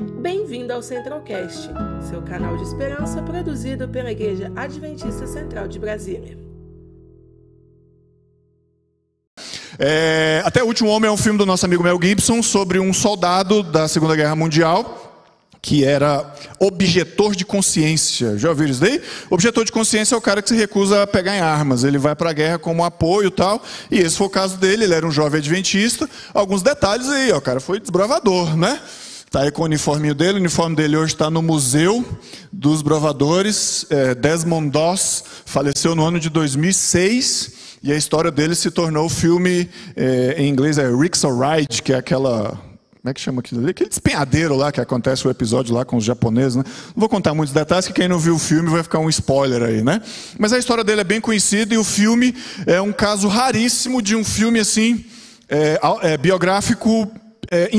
Bem-vindo ao Centralcast, seu canal de esperança produzido pela Igreja Adventista Central de Brasília. É, Até o Último Homem é um filme do nosso amigo Mel Gibson sobre um soldado da Segunda Guerra Mundial que era objetor de consciência. Já ouviram isso daí? Objetor de consciência é o cara que se recusa a pegar em armas. Ele vai para a guerra como apoio e tal. E esse foi o caso dele. Ele era um jovem adventista. Alguns detalhes aí, ó, o cara foi desbravador, né? Está aí com o uniforme dele. O uniforme dele hoje está no Museu dos Bravadores. É, Desmond Doss faleceu no ano de 2006. E a história dele se tornou o filme, é, em inglês é Rick's Ride, que é aquela como é que chama aquilo ali? Aquele despenhadeiro lá que acontece o episódio lá com os japoneses, né? Não vou contar muitos detalhes, que quem não viu o filme vai ficar um spoiler aí, né? Mas a história dele é bem conhecida e o filme é um caso raríssimo de um filme assim, é, é, biográfico é,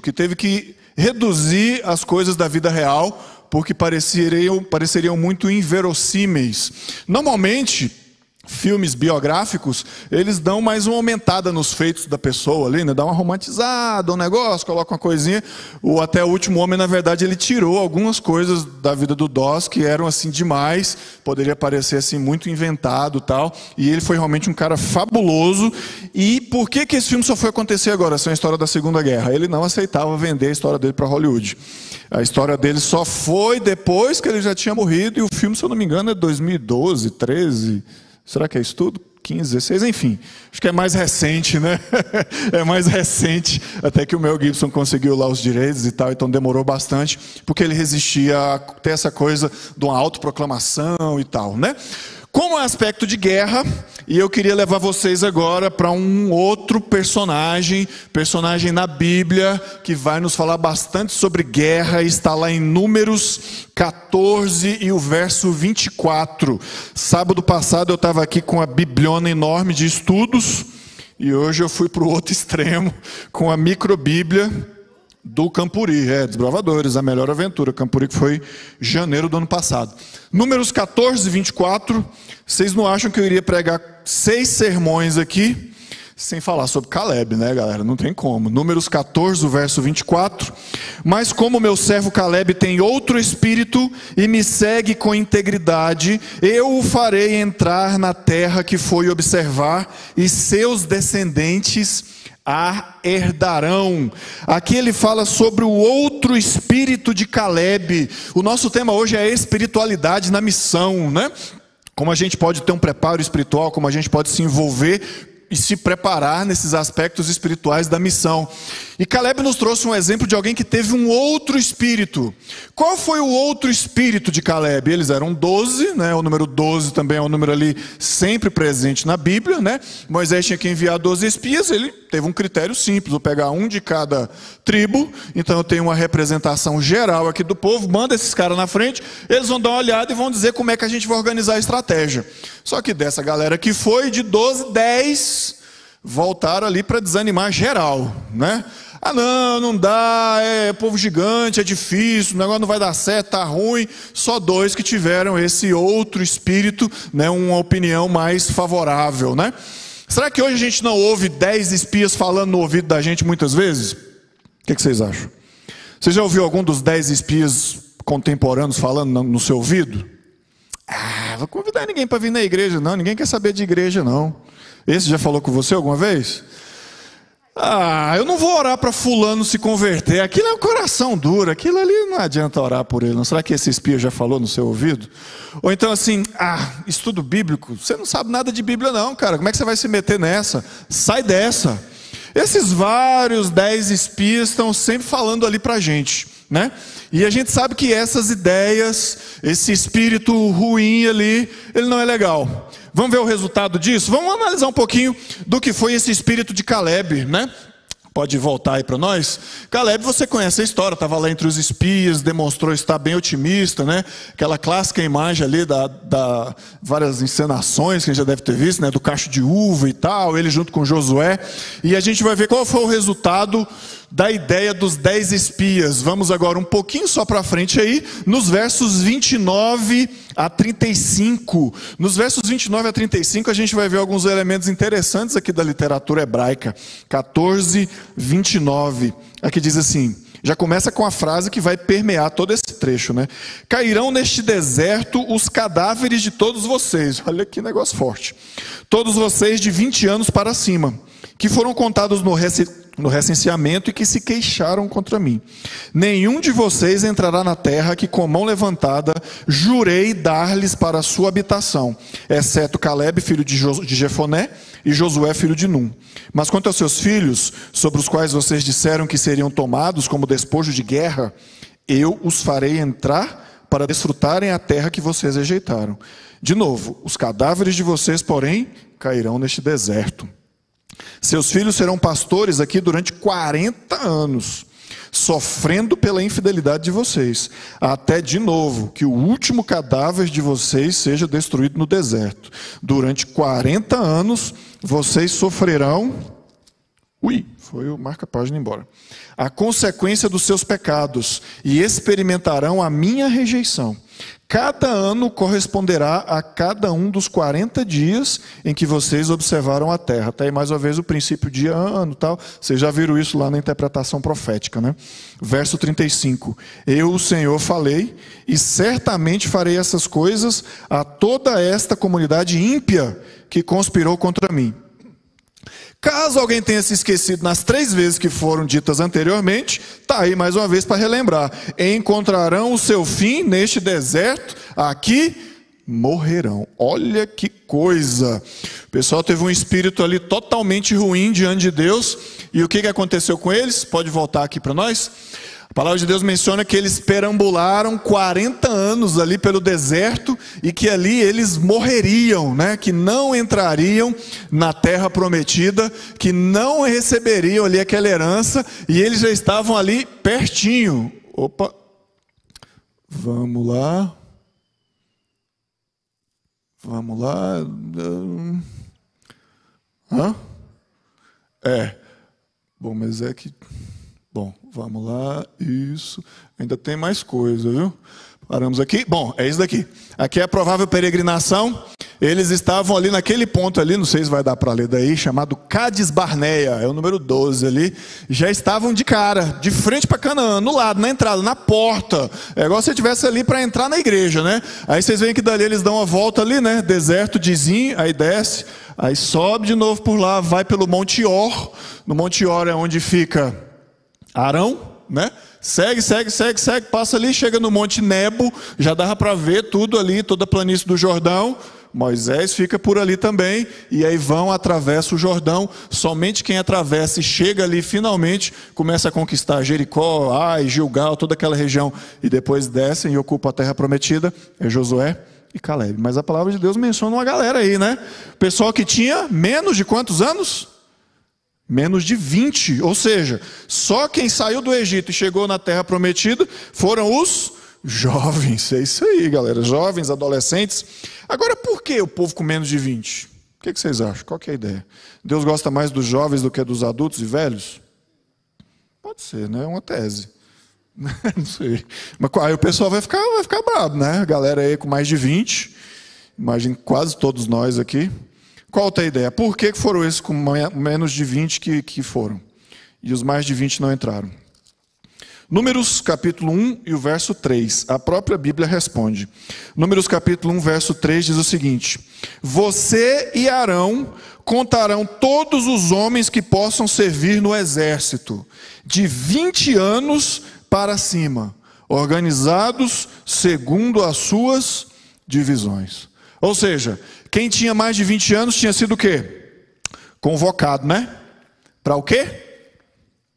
que teve que reduzir as coisas da vida real porque pareceriam, pareceriam muito inverossímeis. Normalmente, filmes biográficos, eles dão mais uma aumentada nos feitos da pessoa ali, né? Dá uma romantizada, um negócio, coloca uma coisinha. O Até o Último Homem, na verdade, ele tirou algumas coisas da vida do Doss que eram assim demais, poderia parecer assim muito inventado tal. E ele foi realmente um cara fabuloso. E por que que esse filme só foi acontecer agora? Essa é a história da Segunda Guerra. Ele não aceitava vender a história dele para Hollywood. A história dele só foi depois que ele já tinha morrido e o filme, se eu não me engano, é 2012, 13. Será que é isso tudo? 15, 16, enfim. Acho que é mais recente, né? é mais recente, até que o Mel Gibson conseguiu lá os direitos e tal, então demorou bastante, porque ele resistia a ter essa coisa de uma autoproclamação e tal, né? Como é aspecto de guerra, e eu queria levar vocês agora para um outro personagem, personagem na Bíblia, que vai nos falar bastante sobre guerra, está lá em Números 14 e o verso 24. Sábado passado eu estava aqui com a bibliona enorme de estudos, e hoje eu fui para o outro extremo, com a microbíblia do Campuri, é, Desbravadores, a melhor aventura. Campuri que foi janeiro do ano passado. Números 14 e 24. Vocês não acham que eu iria pregar seis sermões aqui sem falar sobre Caleb, né, galera? Não tem como. Números 14, verso 24. Mas como meu servo Caleb tem outro espírito e me segue com integridade, eu o farei entrar na terra que foi observar, e seus descendentes a herdarão. Aqui ele fala sobre o outro espírito de Caleb. O nosso tema hoje é espiritualidade na missão, né? Como a gente pode ter um preparo espiritual, como a gente pode se envolver e se preparar nesses aspectos espirituais da missão. E Caleb nos trouxe um exemplo de alguém que teve um outro espírito. Qual foi o outro espírito de Caleb? Eles eram doze, né? O número 12 também é um número ali sempre presente na Bíblia, né? Moisés tinha que enviar doze espias, ele teve um critério simples, vou pegar um de cada tribo, então eu tenho uma representação geral aqui do povo, manda esses caras na frente, eles vão dar uma olhada e vão dizer como é que a gente vai organizar a estratégia. Só que dessa galera que foi, de 12, 10 voltaram ali para desanimar geral, né? Ah, não, não dá, é povo gigante, é difícil, o negócio não vai dar certo, tá ruim. Só dois que tiveram esse outro espírito, né, uma opinião mais favorável, né? Será que hoje a gente não ouve dez espias falando no ouvido da gente muitas vezes? O que, que vocês acham? Você já ouviu algum dos dez espias contemporâneos falando no seu ouvido? Ah, vou convidar ninguém para vir na igreja, não. Ninguém quer saber de igreja, não. Esse já falou com você alguma vez? Ah, eu não vou orar para fulano se converter. Aquilo é um coração duro. Aquilo ali não adianta orar por ele. Não será que esse espia já falou no seu ouvido? Ou então assim, ah, estudo bíblico. Você não sabe nada de Bíblia não, cara. Como é que você vai se meter nessa? Sai dessa. Esses vários dez espias estão sempre falando ali para a gente, né? E a gente sabe que essas ideias, esse espírito ruim ali, ele não é legal. Vamos ver o resultado disso? Vamos analisar um pouquinho do que foi esse espírito de Caleb, né? Pode voltar aí para nós? Caleb, você conhece a história, estava lá entre os espias, demonstrou estar bem otimista, né? Aquela clássica imagem ali da, da várias encenações que a gente já deve ter visto, né? Do cacho de uva e tal, ele junto com Josué. E a gente vai ver qual foi o resultado da ideia dos dez espias. Vamos agora um pouquinho só para frente aí, nos versos 29 a 35. Nos versos 29 a 35 a gente vai ver alguns elementos interessantes aqui da literatura hebraica. 14, 29. Aqui diz assim: Já começa com a frase que vai permear todo esse trecho, né? Cairão neste deserto os cadáveres de todos vocês. Olha que negócio forte. Todos vocês de 20 anos para cima, que foram contados no, no recenseamento e que se queixaram contra mim. Nenhum de vocês entrará na terra que, com mão levantada, jurei dar-lhes para sua habitação, exceto Caleb, filho de Jefoné, e Josué, filho de Num. Mas quanto aos seus filhos, sobre os quais vocês disseram que seriam tomados como despojo de guerra, eu os farei entrar para desfrutarem a terra que vocês rejeitaram. De novo, os cadáveres de vocês, porém, cairão neste deserto. Seus filhos serão pastores aqui durante 40 anos, sofrendo pela infidelidade de vocês, até de novo que o último cadáver de vocês seja destruído no deserto. Durante 40 anos vocês sofrerão. Ui, foi o marca-página embora. A consequência dos seus pecados e experimentarão a minha rejeição. Cada ano corresponderá a cada um dos 40 dias em que vocês observaram a terra. Está aí mais uma vez o princípio de ano tal. Vocês já viram isso lá na interpretação profética, né? Verso 35. Eu, o Senhor, falei, e certamente farei essas coisas a toda esta comunidade ímpia que conspirou contra mim. Caso alguém tenha se esquecido nas três vezes que foram ditas anteriormente, está aí mais uma vez para relembrar. Encontrarão o seu fim neste deserto, aqui morrerão. Olha que coisa. O pessoal teve um espírito ali totalmente ruim diante de Deus. E o que aconteceu com eles? Pode voltar aqui para nós? A palavra de Deus menciona que eles perambularam 40 anos ali pelo deserto e que ali eles morreriam, né? que não entrariam na terra prometida, que não receberiam ali aquela herança e eles já estavam ali pertinho. Opa, vamos lá. Vamos lá. Hã? É. Bom, mas é que Bom, vamos lá. Isso. Ainda tem mais coisa, viu? Paramos aqui. Bom, é isso daqui. Aqui é a provável peregrinação. Eles estavam ali naquele ponto ali, não sei se vai dar para ler daí, chamado Cades Barneia, é o número 12 ali. Já estavam de cara, de frente para Canaã, no lado, na entrada, na porta. É igual se estivesse ali para entrar na igreja, né? Aí vocês veem que dali eles dão uma volta ali, né? Deserto de aí desce, aí sobe de novo por lá, vai pelo Monte Or. No Monte Or é onde fica Arão, né? Segue, segue, segue, segue, passa ali, chega no Monte Nebo, já dava para ver tudo ali, toda a planície do Jordão. Moisés fica por ali também, e aí vão, atravessa o Jordão. Somente quem atravessa e chega ali finalmente começa a conquistar Jericó, Ai, Gilgal, toda aquela região, e depois descem e ocupam a terra prometida. É Josué e Caleb. Mas a palavra de Deus menciona uma galera aí, né? Pessoal que tinha menos de quantos anos? Menos de 20, ou seja, só quem saiu do Egito e chegou na terra prometida foram os jovens. É isso aí, galera. Jovens, adolescentes. Agora, por que o povo com menos de 20? O que vocês acham? Qual é a ideia? Deus gosta mais dos jovens do que dos adultos e velhos? Pode ser, né? É uma tese. Não sei. Mas aí o pessoal vai ficar, vai ficar bravo, né? A galera aí com mais de 20, imagino quase todos nós aqui. Qual a ideia? Por que foram esses com menos de 20 que, que foram? E os mais de 20 não entraram? Números capítulo 1 e o verso 3. A própria Bíblia responde. Números capítulo 1, verso 3 diz o seguinte: Você e Arão contarão todos os homens que possam servir no exército, de 20 anos para cima, organizados segundo as suas divisões. Ou seja, quem tinha mais de 20 anos tinha sido o quê? Convocado, né? Para o quê?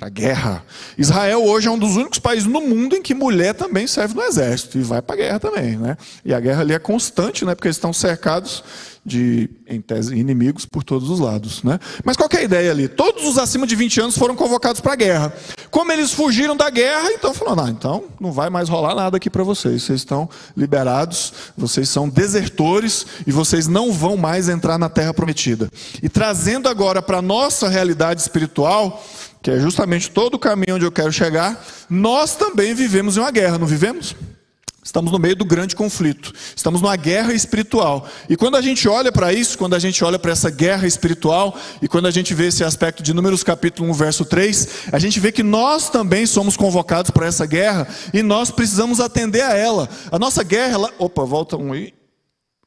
Para a guerra. Israel hoje é um dos únicos países no mundo em que mulher também serve no exército e vai para a guerra também, né? E a guerra ali é constante, né? Porque eles estão cercados de, em tese, inimigos por todos os lados. Né? Mas qual é a ideia ali? Todos os acima de 20 anos foram convocados para a guerra. Como eles fugiram da guerra, então falou: ah, então não vai mais rolar nada aqui para vocês. Vocês estão liberados, vocês são desertores e vocês não vão mais entrar na terra prometida. E trazendo agora para a nossa realidade espiritual, que é justamente todo o caminho onde eu quero chegar, nós também vivemos em uma guerra, não vivemos? Estamos no meio do grande conflito. Estamos numa guerra espiritual. E quando a gente olha para isso, quando a gente olha para essa guerra espiritual, e quando a gente vê esse aspecto de Números capítulo 1, verso 3, a gente vê que nós também somos convocados para essa guerra e nós precisamos atender a ela. A nossa guerra, ela... opa, volta um aí.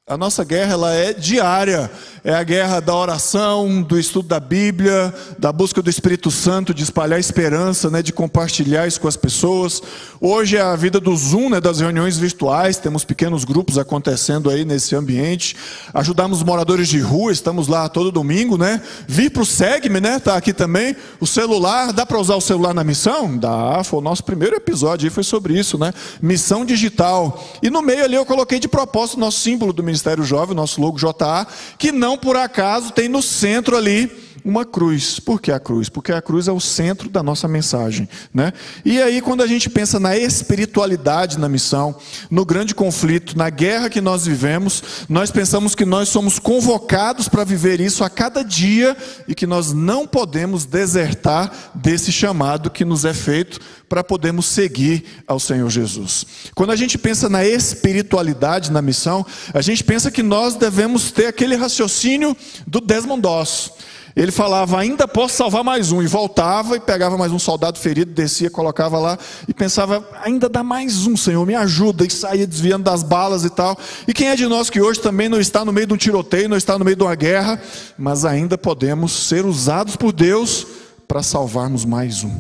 A nossa guerra ela é diária, é a guerra da oração, do estudo da Bíblia, da busca do Espírito Santo, de espalhar esperança, né, de compartilhar isso com as pessoas. Hoje é a vida do Zoom, né, das reuniões virtuais, temos pequenos grupos acontecendo aí nesse ambiente. Ajudamos moradores de rua, estamos lá todo domingo, né? Vir para o Segme, né? Tá aqui também. O celular, dá para usar o celular na missão? Dá. Foi o nosso primeiro episódio aí foi sobre isso, né? Missão digital. E no meio ali eu coloquei de propósito o nosso símbolo do Ministério Jovem, nosso logo JA, que não por acaso tem no centro ali uma cruz. Por que a cruz? Porque a cruz é o centro da nossa mensagem. Né? E aí, quando a gente pensa na espiritualidade na missão, no grande conflito, na guerra que nós vivemos, nós pensamos que nós somos convocados para viver isso a cada dia e que nós não podemos desertar desse chamado que nos é feito para podermos seguir ao Senhor Jesus. Quando a gente pensa na espiritualidade na missão, a gente pensa que nós devemos ter aquele raciocínio do Desmond Doss. Ele falava, ainda posso salvar mais um, e voltava e pegava mais um soldado ferido, descia, colocava lá e pensava, ainda dá mais um, Senhor, me ajuda, e saía desviando das balas e tal. E quem é de nós que hoje também não está no meio de um tiroteio, não está no meio de uma guerra, mas ainda podemos ser usados por Deus para salvarmos mais um?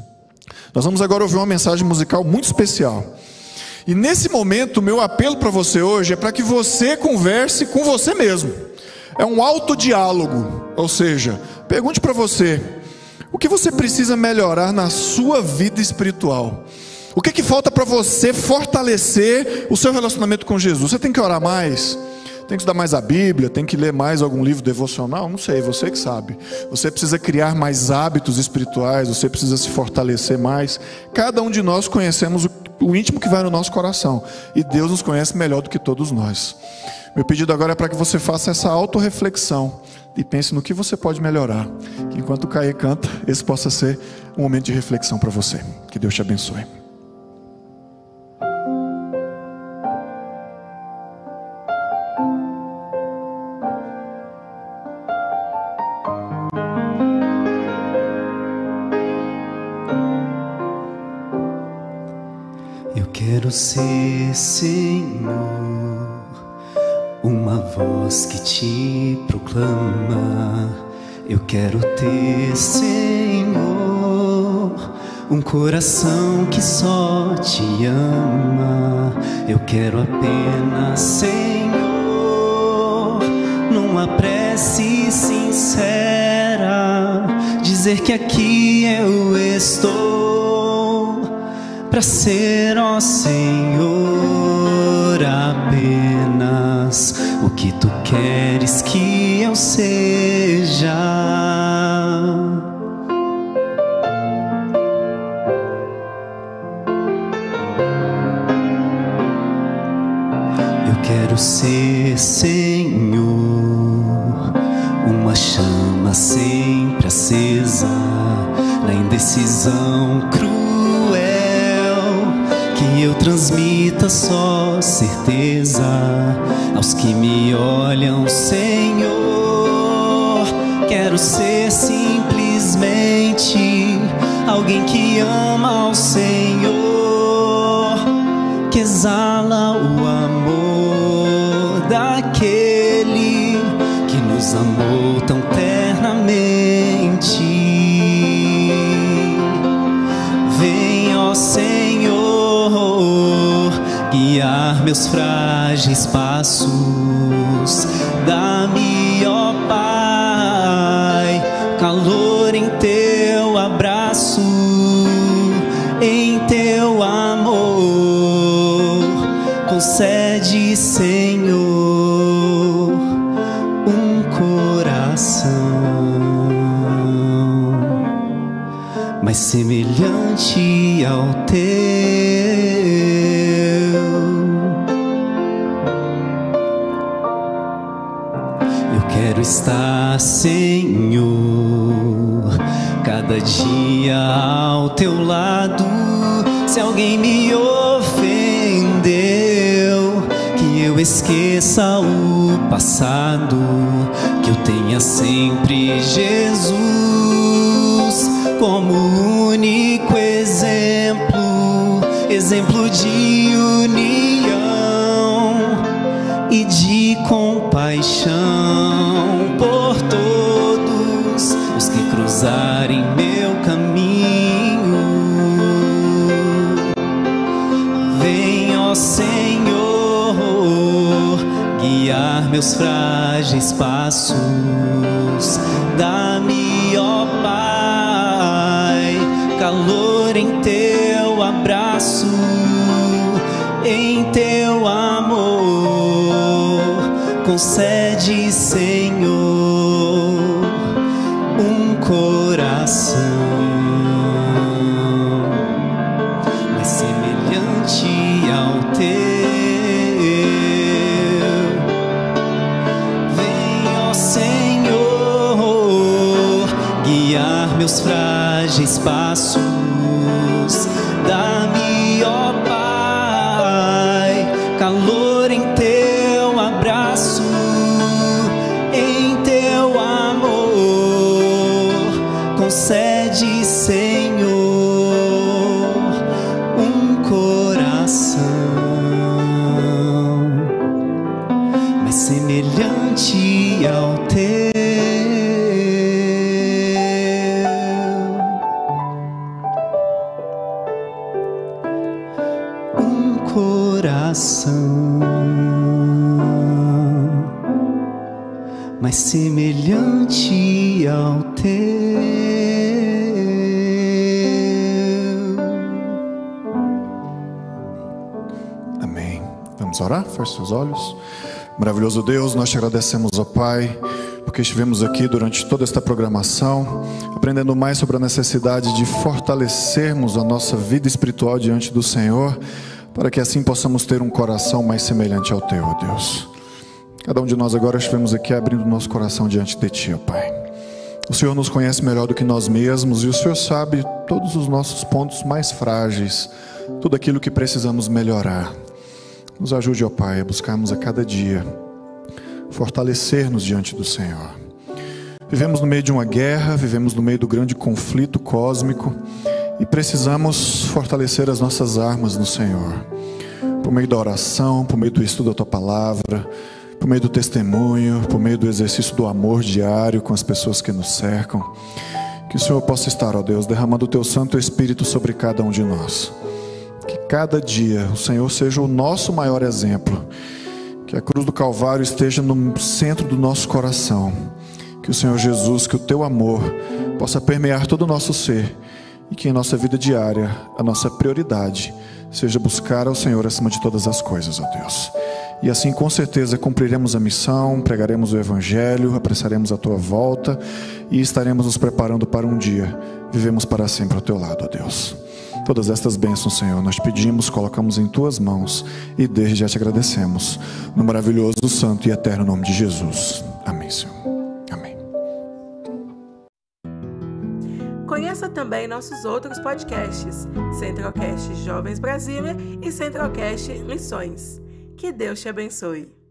Nós vamos agora ouvir uma mensagem musical muito especial. E nesse momento, meu apelo para você hoje é para que você converse com você mesmo. É um autodiálogo, ou seja, pergunte para você: o que você precisa melhorar na sua vida espiritual? O que, que falta para você fortalecer o seu relacionamento com Jesus? Você tem que orar mais? Tem que estudar mais a Bíblia? Tem que ler mais algum livro devocional? Não sei, você que sabe. Você precisa criar mais hábitos espirituais, você precisa se fortalecer mais. Cada um de nós conhecemos o, o íntimo que vai no nosso coração. E Deus nos conhece melhor do que todos nós. Meu pedido agora é para que você faça essa autorreflexão e pense no que você pode melhorar. Que enquanto o Caê canta, esse possa ser um momento de reflexão para você. Que Deus te abençoe. Eu quero ser Senhor voz que te proclama. Eu quero ter, Senhor, um coração que só te ama. Eu quero apenas, Senhor, numa prece sincera, dizer que aqui eu estou para ser, ó Senhor, apenas o que tu queres que eu seja. Eu quero ser Senhor, uma chama sempre acesa na indecisão que eu transmita só certeza aos que me olham, Senhor. Quero ser simplesmente alguém que ama ao Senhor, que exala o guiar meus frágeis passos. Dá-me, ó Pai, calor em teu abraço, em teu amor. Concede, Senhor, um coração mais semelhante ao teu. Estar, Senhor, cada dia ao teu lado. Se alguém me ofendeu, esqueça o passado, que eu tenha sempre Jesus como único exemplo, exemplo de união e de compaixão meus frágeis passos. Dá-me, ó Pai, calor em teu abraço, em teu amor. Concede, Senhor, Vamos orar? Feche seus olhos. Maravilhoso Deus, nós te agradecemos, ó Pai, porque estivemos aqui durante toda esta programação, aprendendo mais sobre a necessidade de fortalecermos a nossa vida espiritual diante do Senhor, para que assim possamos ter um coração mais semelhante ao teu, ó Deus. Cada um de nós agora estivemos aqui abrindo nosso coração diante de ti, ó Pai. O Senhor nos conhece melhor do que nós mesmos e o Senhor sabe todos os nossos pontos mais frágeis, tudo aquilo que precisamos melhorar. Nos ajude, ó Pai, a buscarmos a cada dia fortalecer-nos diante do Senhor. Vivemos no meio de uma guerra, vivemos no meio do grande conflito cósmico e precisamos fortalecer as nossas armas no Senhor. Por meio da oração, por meio do estudo da tua palavra, por meio do testemunho, por meio do exercício do amor diário com as pessoas que nos cercam. Que o Senhor possa estar, ó Deus, derramando o teu Santo Espírito sobre cada um de nós. Cada dia o Senhor seja o nosso maior exemplo. Que a cruz do Calvário esteja no centro do nosso coração. Que o Senhor Jesus, que o teu amor possa permear todo o nosso ser. E que em nossa vida diária, a nossa prioridade seja buscar ao Senhor acima de todas as coisas, ó Deus. E assim, com certeza, cumpriremos a missão, pregaremos o Evangelho, apressaremos a tua volta e estaremos nos preparando para um dia. Vivemos para sempre ao teu lado, ó Deus. Todas estas bênçãos, Senhor, nós pedimos, colocamos em tuas mãos e desde já te agradecemos. No maravilhoso, santo e eterno nome de Jesus. Amém, Senhor. Amém. Conheça também nossos outros podcasts: Centralcast Jovens Brasília e Centralcast Missões. Que Deus te abençoe.